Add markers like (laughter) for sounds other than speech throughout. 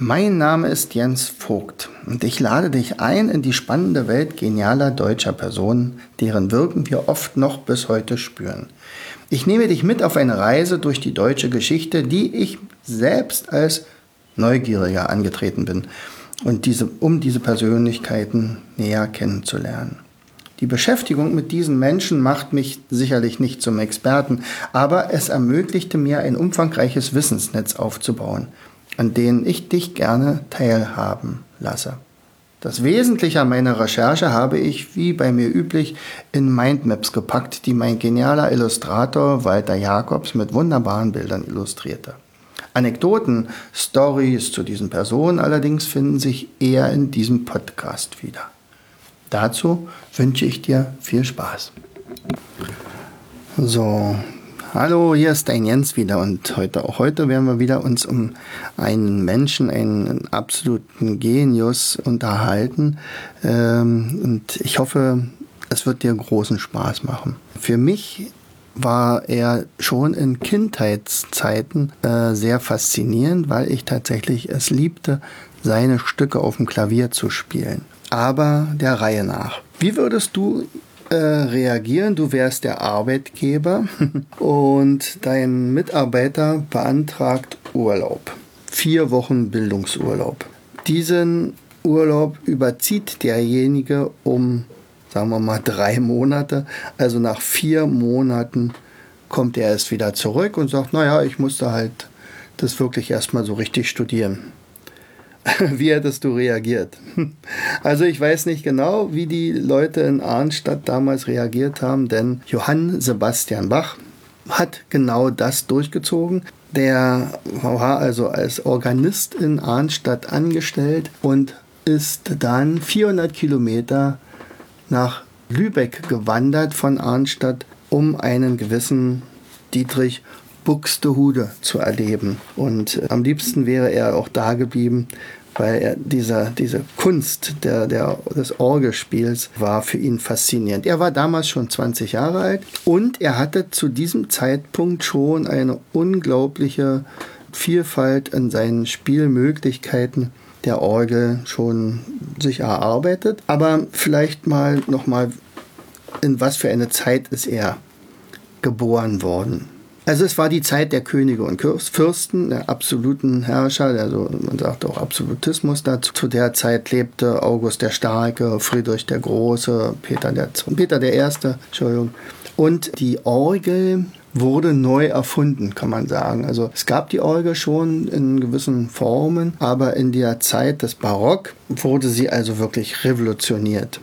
Mein Name ist Jens Vogt und ich lade dich ein in die spannende Welt genialer deutscher Personen, deren Wirken wir oft noch bis heute spüren. Ich nehme dich mit auf eine Reise durch die deutsche Geschichte, die ich selbst als Neugieriger angetreten bin und diese, um diese Persönlichkeiten näher kennenzulernen. Die Beschäftigung mit diesen Menschen macht mich sicherlich nicht zum Experten, aber es ermöglichte mir ein umfangreiches Wissensnetz aufzubauen an denen ich dich gerne teilhaben lasse. Das Wesentliche an meiner Recherche habe ich, wie bei mir üblich, in Mindmaps gepackt, die mein genialer Illustrator Walter Jacobs mit wunderbaren Bildern illustrierte. Anekdoten, Stories zu diesen Personen allerdings finden sich eher in diesem Podcast wieder. Dazu wünsche ich dir viel Spaß. So, Hallo, hier ist dein Jens wieder und heute auch heute werden wir wieder uns um einen Menschen, einen absoluten Genius unterhalten. Ähm, und ich hoffe, es wird dir großen Spaß machen. Für mich war er schon in Kindheitszeiten äh, sehr faszinierend, weil ich tatsächlich es liebte, seine Stücke auf dem Klavier zu spielen. Aber der Reihe nach. Wie würdest du äh, reagieren. Du wärst der Arbeitgeber (laughs) und dein Mitarbeiter beantragt Urlaub. Vier Wochen Bildungsurlaub. Diesen Urlaub überzieht derjenige um, sagen wir mal, drei Monate. Also nach vier Monaten kommt er erst wieder zurück und sagt, naja, ich musste halt das wirklich erstmal so richtig studieren. (laughs) Wie hättest du reagiert? Also ich weiß nicht genau, wie die Leute in Arnstadt damals reagiert haben, denn Johann Sebastian Bach hat genau das durchgezogen. Der war also als Organist in Arnstadt angestellt und ist dann 400 Kilometer nach Lübeck gewandert von Arnstadt, um einen gewissen Dietrich Buxtehude zu erleben. Und am liebsten wäre er auch da geblieben, weil er dieser, diese Kunst der, der, des Orgelspiels war für ihn faszinierend. Er war damals schon 20 Jahre alt und er hatte zu diesem Zeitpunkt schon eine unglaubliche Vielfalt in seinen Spielmöglichkeiten der Orgel schon sich erarbeitet. Aber vielleicht mal nochmal, in was für eine Zeit ist er geboren worden? Also es war die Zeit der Könige und Fürsten, der absoluten Herrscher, also man sagt auch Absolutismus dazu. Zu der Zeit lebte August der Starke, Friedrich der Große, Peter der, Peter der Erste, Entschuldigung. Und die Orgel wurde neu erfunden, kann man sagen. Also es gab die Orgel schon in gewissen Formen, aber in der Zeit des Barock wurde sie also wirklich revolutioniert.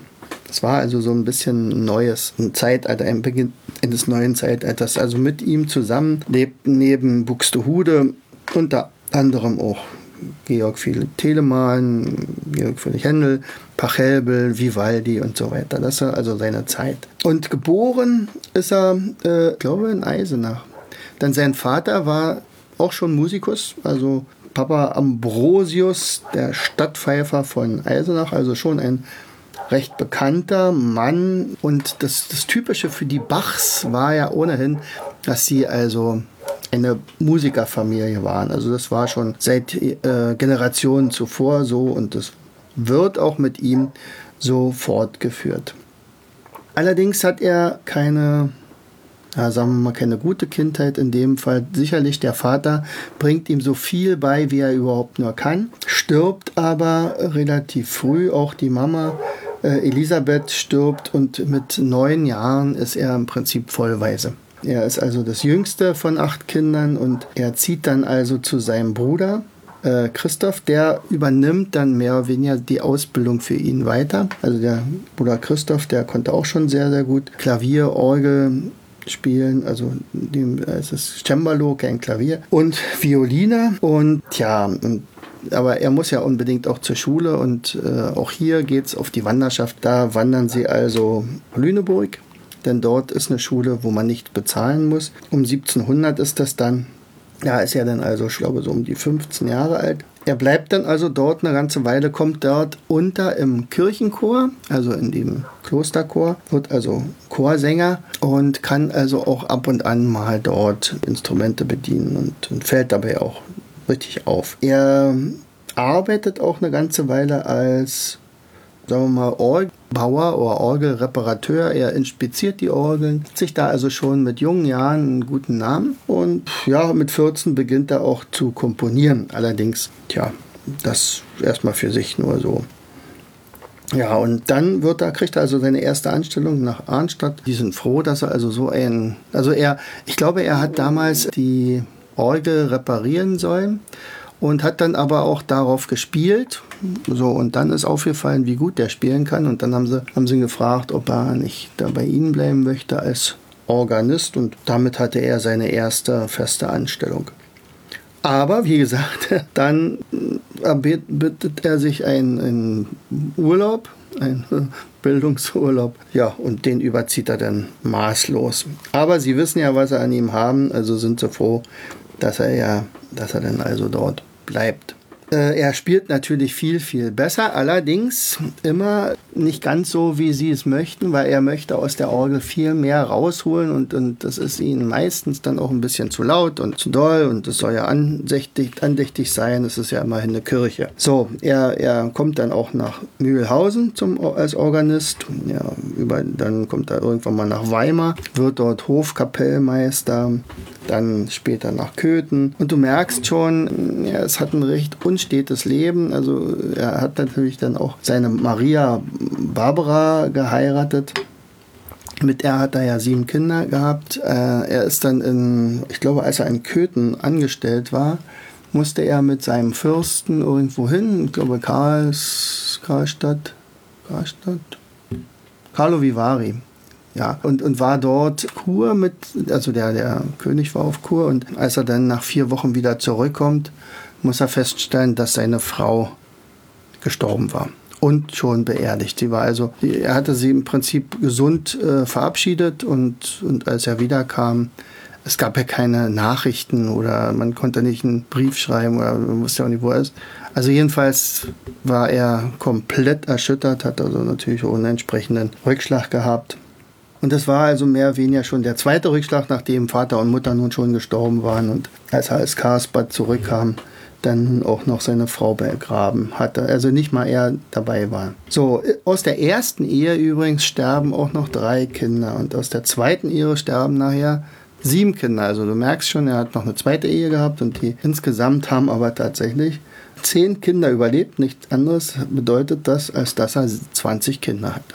Es war also so ein bisschen ein neues ein Zeitalter, ein Beginn eines neuen Zeitalters. Also mit ihm zusammen lebten neben Buxtehude unter anderem auch Georg Philipp Telemann, Georg Friedrich Händel, Pachelbel, Vivaldi und so weiter. Das war also seine Zeit. Und geboren ist er, äh, glaube in Eisenach. Dann sein Vater war auch schon Musikus, also Papa Ambrosius, der Stadtpfeifer von Eisenach, also schon ein recht bekannter Mann. Und das, das Typische für die Bachs war ja ohnehin, dass sie also eine Musikerfamilie waren. Also das war schon seit äh, Generationen zuvor so und das wird auch mit ihm so fortgeführt. Allerdings hat er keine, ja, sagen wir mal, keine gute Kindheit in dem Fall. Sicherlich der Vater bringt ihm so viel bei, wie er überhaupt nur kann, stirbt aber relativ früh. Auch die Mama äh, Elisabeth stirbt und mit neun Jahren ist er im Prinzip vollweise. Er ist also das jüngste von acht Kindern und er zieht dann also zu seinem Bruder äh, Christoph, der übernimmt dann mehr oder weniger die Ausbildung für ihn weiter. Also der Bruder Christoph, der konnte auch schon sehr, sehr gut Klavier, Orgel, spielen, also es ist Cembalo, kein Klavier und Violine und ja, und aber er muss ja unbedingt auch zur Schule und äh, auch hier geht es auf die Wanderschaft. Da wandern sie also Lüneburg, denn dort ist eine Schule, wo man nicht bezahlen muss. Um 1700 ist das dann. Da ist er dann also, ich glaube, so um die 15 Jahre alt. Er bleibt dann also dort eine ganze Weile, kommt dort unter im Kirchenchor, also in dem Klosterchor, wird also Chorsänger und kann also auch ab und an mal dort Instrumente bedienen und, und fällt dabei auch richtig auf. Er arbeitet auch eine ganze Weile als sagen wir mal, Orgelbauer oder Orgelreparateur. Er inspiziert die Orgeln, hat sich da also schon mit jungen Jahren einen guten Namen und ja, mit 14 beginnt er auch zu komponieren. Allerdings, tja, das erstmal für sich nur so. Ja, und dann wird er, kriegt er also seine erste Anstellung nach Arnstadt. Die sind froh, dass er also so ein, also er, ich glaube, er hat damals die Orgel reparieren sollen und hat dann aber auch darauf gespielt. So, und dann ist aufgefallen, wie gut der spielen kann. Und dann haben sie, haben sie ihn gefragt, ob er nicht da bei ihnen bleiben möchte als Organist. Und damit hatte er seine erste feste Anstellung. Aber wie gesagt, (laughs) dann bittet er sich einen, Urlaub, einen (laughs) Bildungsurlaub. Ja, und den überzieht er dann maßlos. Aber sie wissen ja, was sie an ihm haben, also sind sie froh, dass er ja, dass er dann also dort bleibt. Äh, er spielt natürlich viel, viel besser, allerdings immer nicht ganz so, wie sie es möchten, weil er möchte aus der Orgel viel mehr rausholen und, und das ist ihnen meistens dann auch ein bisschen zu laut und zu doll und es soll ja andächtig, andächtig sein, es ist ja immerhin eine Kirche. So, er, er kommt dann auch nach Mühlhausen zum, als Organist, ja, über, dann kommt er irgendwann mal nach Weimar, wird dort Hofkapellmeister, dann später nach Köthen. Und du merkst schon, ja, es hat ein recht unstetes Leben. Also er hat natürlich dann auch seine Maria Barbara geheiratet. Mit der hat er ja sieben Kinder gehabt. Äh, er ist dann in, ich glaube, als er in Köthen angestellt war, musste er mit seinem Fürsten irgendwo hin. Ich glaube, Karls, Karlstadt, Karlstadt, Carlo Vivari ja, und, und war dort Kur mit, also der, der König war auf Kur und als er dann nach vier Wochen wieder zurückkommt, muss er feststellen, dass seine Frau gestorben war und schon beerdigt. Sie war also, er hatte sie im Prinzip gesund äh, verabschiedet und, und als er wiederkam, es gab ja keine Nachrichten oder man konnte nicht einen Brief schreiben oder man wusste ja auch nicht, wo er ist. Also jedenfalls war er komplett erschüttert, hat also natürlich auch einen entsprechenden Rückschlag gehabt. Und das war also mehr oder weniger schon der zweite Rückschlag, nachdem Vater und Mutter nun schon gestorben waren und als er als Karlsbad zurückkam, dann auch noch seine Frau begraben hatte. Also nicht mal er dabei war. So, aus der ersten Ehe übrigens sterben auch noch drei Kinder und aus der zweiten Ehe sterben nachher sieben Kinder. Also du merkst schon, er hat noch eine zweite Ehe gehabt und die insgesamt haben aber tatsächlich zehn Kinder überlebt. Nichts anderes bedeutet das, als dass er 20 Kinder hatte.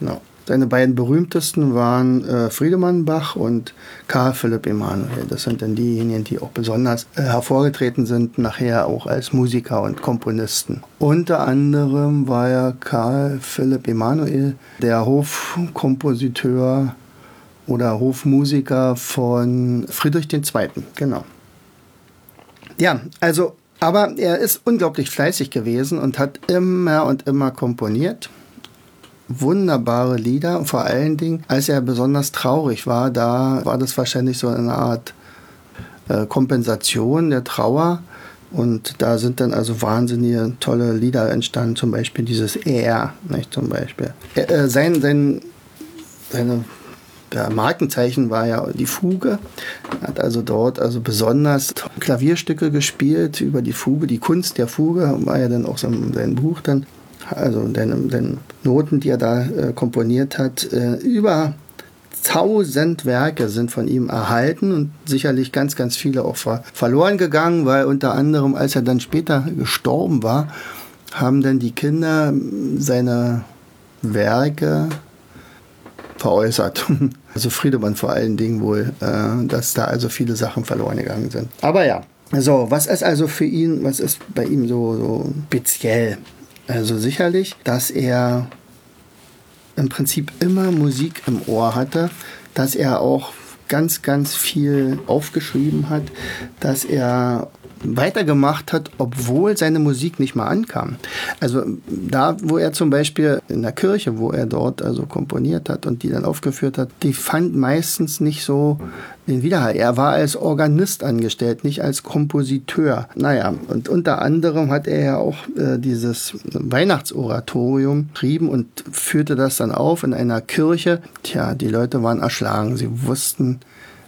Genau. Seine beiden berühmtesten waren äh, Friedemann Bach und Karl Philipp Emanuel. Das sind dann diejenigen, die auch besonders äh, hervorgetreten sind, nachher auch als Musiker und Komponisten. Unter anderem war ja Karl Philipp Emanuel der Hofkompositeur oder Hofmusiker von Friedrich II. Genau. Ja, also, aber er ist unglaublich fleißig gewesen und hat immer und immer komponiert wunderbare Lieder. Vor allen Dingen, als er besonders traurig war, da war das wahrscheinlich so eine Art äh, Kompensation der Trauer. Und da sind dann also wahnsinnige tolle Lieder entstanden, zum Beispiel dieses Er, nicht zum Beispiel. Äh, sein, sein, seine der Markenzeichen war ja die Fuge. Er hat also dort also besonders Klavierstücke gespielt über die Fuge. Die Kunst der Fuge war ja dann auch so sein Buch dann also den, den Noten, die er da äh, komponiert hat, äh, über tausend Werke sind von ihm erhalten und sicherlich ganz, ganz viele auch ver verloren gegangen, weil unter anderem, als er dann später gestorben war, haben dann die Kinder seine Werke veräußert. (laughs) Also Friedemann vor allen Dingen wohl, äh, dass da also viele Sachen verloren gegangen sind. Aber ja, so, was ist also für ihn, was ist bei ihm so, so speziell? Also sicherlich, dass er im Prinzip immer Musik im Ohr hatte, dass er auch ganz, ganz viel aufgeschrieben hat, dass er weitergemacht hat, obwohl seine Musik nicht mal ankam. Also da, wo er zum Beispiel in der Kirche, wo er dort also komponiert hat und die dann aufgeführt hat, die fand meistens nicht so den Widerhall. Er war als Organist angestellt, nicht als Kompositeur. Naja, und unter anderem hat er ja auch äh, dieses Weihnachtsoratorium geschrieben und führte das dann auf in einer Kirche. Tja, die Leute waren erschlagen. Sie wussten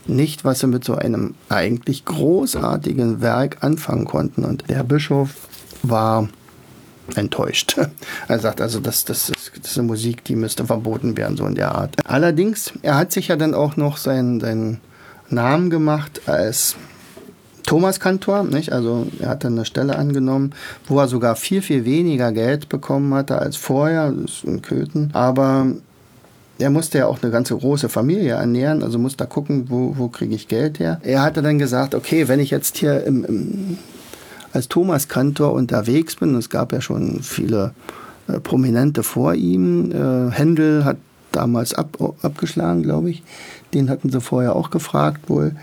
nicht, was sie mit so einem eigentlich großartigen Werk anfangen konnten. Und der Bischof war enttäuscht. (laughs) Er sagt also, das, das, ist, das ist eine Musik, die müsste verboten werden, so in der Art. Allerdings, er hat sich ja dann auch noch seinen, seinen Namen gemacht als Thomas Kantor, nicht? Also er hat dann eine Stelle angenommen, wo er sogar viel, viel weniger Geld bekommen hatte als vorher, das ist in Köthen. Aber er musste ja auch eine ganze große Familie ernähren, also musste da gucken, wo, wo kriege ich Geld her. Er hatte dann gesagt, okay, wenn ich jetzt hier im, im, als Thomas Kantor unterwegs bin, es gab ja schon viele äh, Prominente vor ihm, äh, Händel hat damals ab, abgeschlagen, glaube ich, den hatten sie vorher auch gefragt wohl.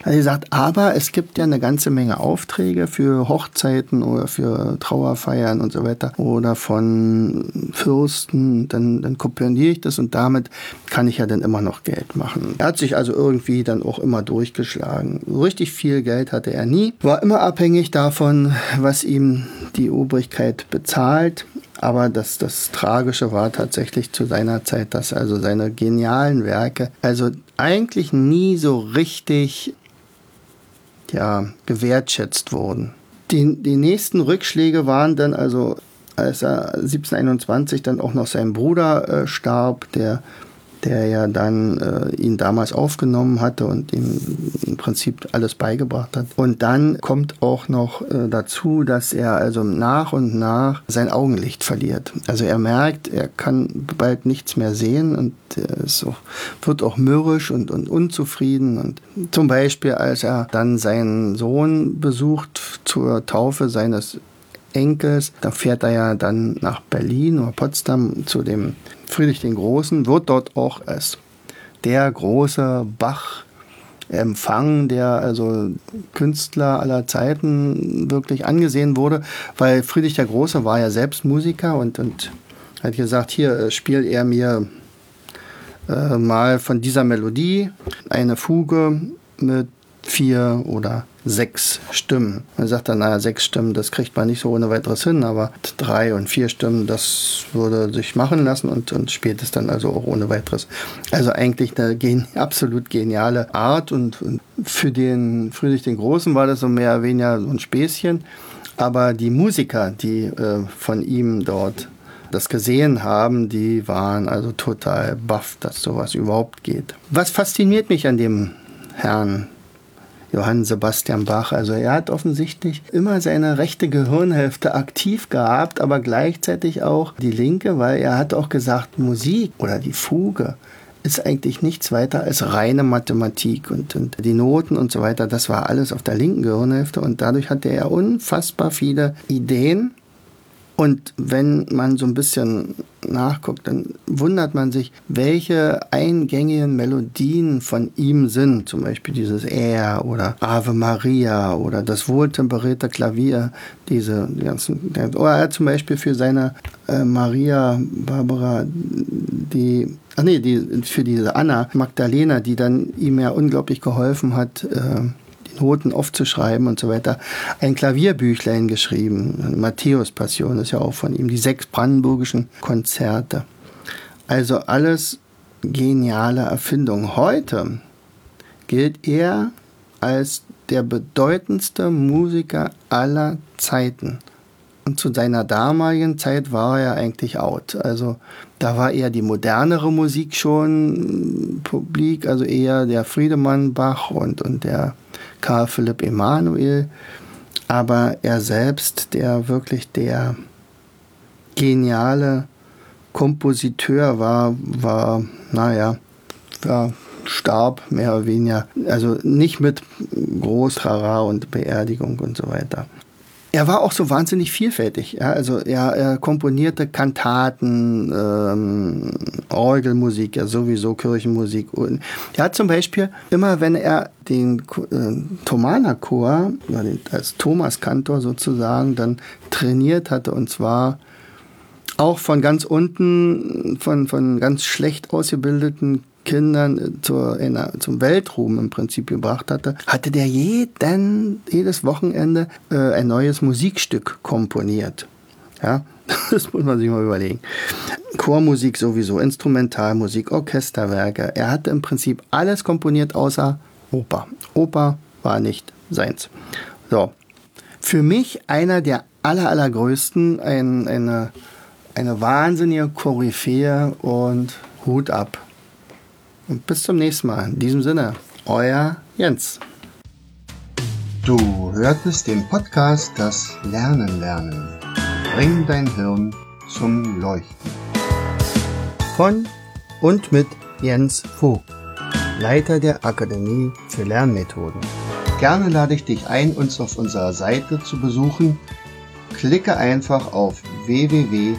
Er hat gesagt, aber es gibt ja eine ganze Menge Aufträge für Hochzeiten oder für Trauerfeiern und so weiter oder von Fürsten, dann, dann kopiere ich das und damit kann ich ja dann immer noch Geld machen. Er hat sich also irgendwie dann auch immer durchgeschlagen. richtig viel Geld hatte er nie, war immer abhängig davon, was ihm die Obrigkeit bezahlt. Aber das, das Tragische war tatsächlich zu seiner Zeit, dass also seine genialen Werke also eigentlich nie so richtig ja, gewertschätzt wurden. Die, die nächsten Rückschläge waren dann also, als er 1721 dann auch noch sein Bruder äh, starb, der der ja dann äh, ihn damals aufgenommen hatte und ihm im Prinzip alles beigebracht hat. Und dann kommt auch noch äh, dazu, dass er also nach und nach sein Augenlicht verliert. Also er merkt, er kann bald nichts mehr sehen und er auch, wird auch mürrisch und, und unzufrieden. Und zum Beispiel, als er dann seinen Sohn besucht zur Taufe seines Enkels. Da fährt er ja dann nach Berlin oder Potsdam zu dem Friedrich den Großen, wird dort auch als der große Bach empfangen, der also Künstler aller Zeiten wirklich angesehen wurde, weil Friedrich der Große war ja selbst Musiker und, und hat gesagt, hier äh, spielt er mir äh, mal von dieser Melodie eine Fuge mit vier oder sechs Stimmen. Man sagt dann, naja, sechs Stimmen, das kriegt man nicht so ohne weiteres hin, aber drei und vier Stimmen, das würde sich machen lassen und, und spielt es dann also auch ohne weiteres. Also eigentlich eine gen (laughs) absolut geniale Art und, für den Friedrich den Großen war das so mehr oder weniger so ein Späßchen. Aber die Musiker, die äh, von ihm dort das gesehen haben, die waren also total baff, dass sowas überhaupt geht. Was fasziniert mich an dem Herrn Johann Sebastian Bach. Also er hat offensichtlich immer seine rechte Gehirnhälfte aktiv gehabt, aber gleichzeitig auch die linke, weil er hat auch gesagt, Musik oder die Fuge ist eigentlich nichts weiter als reine Mathematik und, und die Noten und so weiter, das war alles auf der linken Gehirnhälfte und dadurch hatte er unfassbar viele Ideen und wenn man so ein bisschen nachguckt, dann wundert man sich, welche eingängigen Melodien von ihm sind. Zum Beispiel dieses Er oder Ave Maria oder das wohltemperierte Klavier. Diese die ganzen. Oder er zum Beispiel für seine äh, Maria Barbara die ach nee, die, für diese Anna Magdalena, die dann ihm ja unglaublich geholfen hat, äh, Noten aufzuschreiben und so weiter, ein Klavierbüchlein geschrieben. Matthäus Passion ist ja auch von ihm, die sechs brandenburgischen Konzerte. Also alles geniale Erfindung. Heute gilt er als der bedeutendste Musiker aller Zeiten. Und zu seiner damaligen Zeit war er eigentlich out. Also da war eher die modernere Musik schon publik, also eher der Friedemann Bach und, und der Karl Philipp Emanuel, aber er selbst, der wirklich der geniale Kompositeur war, war, naja, war, starb mehr oder weniger, also nicht mit Großtrara und Beerdigung und so weiter. Er war auch so wahnsinnig vielfältig. Ja? Also er, er komponierte Kantaten, ähm, Orgelmusik, ja sowieso Kirchenmusik. Und er hat zum Beispiel immer, wenn er den äh, Thomanerchor, als Thomaskantor sozusagen, dann trainiert hatte, und zwar auch von ganz unten, von, von ganz schlecht ausgebildeten Kindern äh, zur, in, zum Weltruhm im Prinzip gebracht hatte, hatte der jeden, jedes Wochenende äh, ein neues Musikstück komponiert. Ja, (laughs) das muss man sich mal überlegen. Chormusik sowieso, Instrumentalmusik, Orchesterwerke. Er hatte im Prinzip alles komponiert außer Oper. Oper war nicht seins. So. Für mich einer der aller, allergrößten, ein, eine, eine wahnsinnige Koryphäe und Hut ab. Und bis zum nächsten Mal. In diesem Sinne, euer Jens. Du hörtest den Podcast Das Lernen lernen. Bring dein Hirn zum Leuchten. Von und mit Jens Vogt, Leiter der Akademie für Lernmethoden. Gerne lade ich dich ein, uns auf unserer Seite zu besuchen. Klicke einfach auf www.afl-jv.de.